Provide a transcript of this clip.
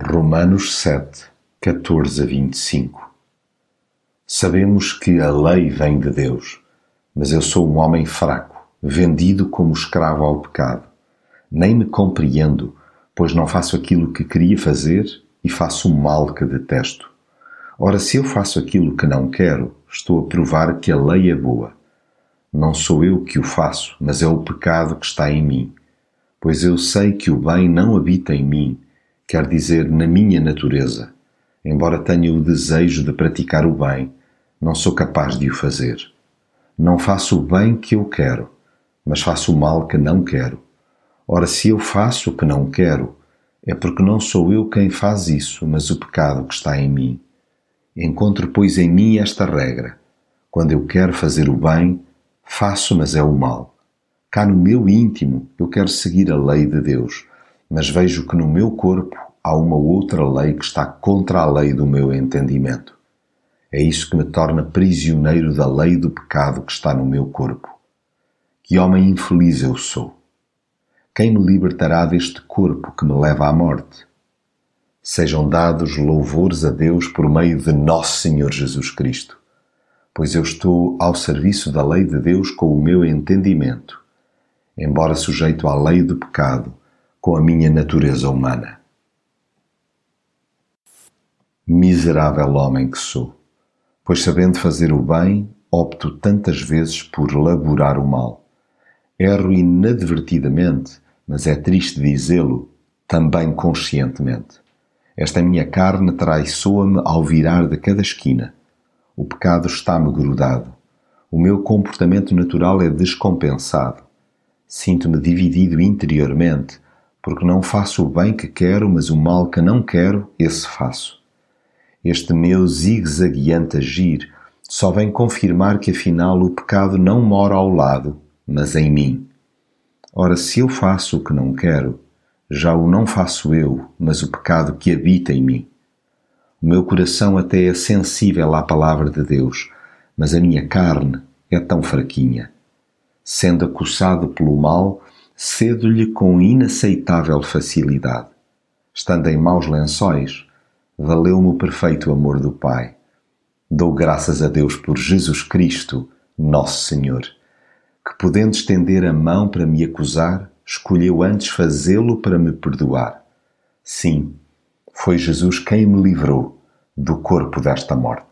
Romanos 7, 14 a 25 Sabemos que a lei vem de Deus, mas eu sou um homem fraco, vendido como escravo ao pecado. Nem me compreendo, pois não faço aquilo que queria fazer e faço o mal que detesto. Ora, se eu faço aquilo que não quero, estou a provar que a lei é boa. Não sou eu que o faço, mas é o pecado que está em mim. Pois eu sei que o bem não habita em mim quer dizer na minha natureza. Embora tenha o desejo de praticar o bem, não sou capaz de o fazer. Não faço o bem que eu quero, mas faço o mal que não quero. Ora, se eu faço o que não quero, é porque não sou eu quem faz isso, mas o pecado que está em mim. Encontro, pois, em mim esta regra: quando eu quero fazer o bem, faço, mas é o mal. Cá no meu íntimo, eu quero seguir a lei de Deus mas vejo que no meu corpo há uma outra lei que está contra a lei do meu entendimento. É isso que me torna prisioneiro da lei do pecado que está no meu corpo. Que homem infeliz eu sou! Quem me libertará deste corpo que me leva à morte? Sejam dados louvores a Deus por meio de nosso Senhor Jesus Cristo, pois eu estou ao serviço da lei de Deus com o meu entendimento, embora sujeito à lei do pecado com a minha natureza humana. Miserável homem que sou, pois sabendo fazer o bem, opto tantas vezes por laborar o mal. Erro inadvertidamente, mas é triste dizê-lo, também conscientemente. Esta minha carne traiçoa-me ao virar de cada esquina. O pecado está-me grudado. O meu comportamento natural é descompensado. Sinto-me dividido interiormente, porque não faço o bem que quero, mas o mal que não quero, esse faço. Este meu zigue-zagueante agir só vem confirmar que afinal o pecado não mora ao lado, mas em mim. Ora, se eu faço o que não quero, já o não faço eu, mas o pecado que habita em mim. O meu coração até é sensível à palavra de Deus, mas a minha carne é tão fraquinha. Sendo acossado pelo mal, cedo-lhe com inaceitável facilidade. Estando em maus lençóis, valeu-me o perfeito amor do Pai. Dou graças a Deus por Jesus Cristo, nosso Senhor, que podendo estender a mão para me acusar, escolheu antes fazê-lo para me perdoar. Sim, foi Jesus quem me livrou do corpo desta morte.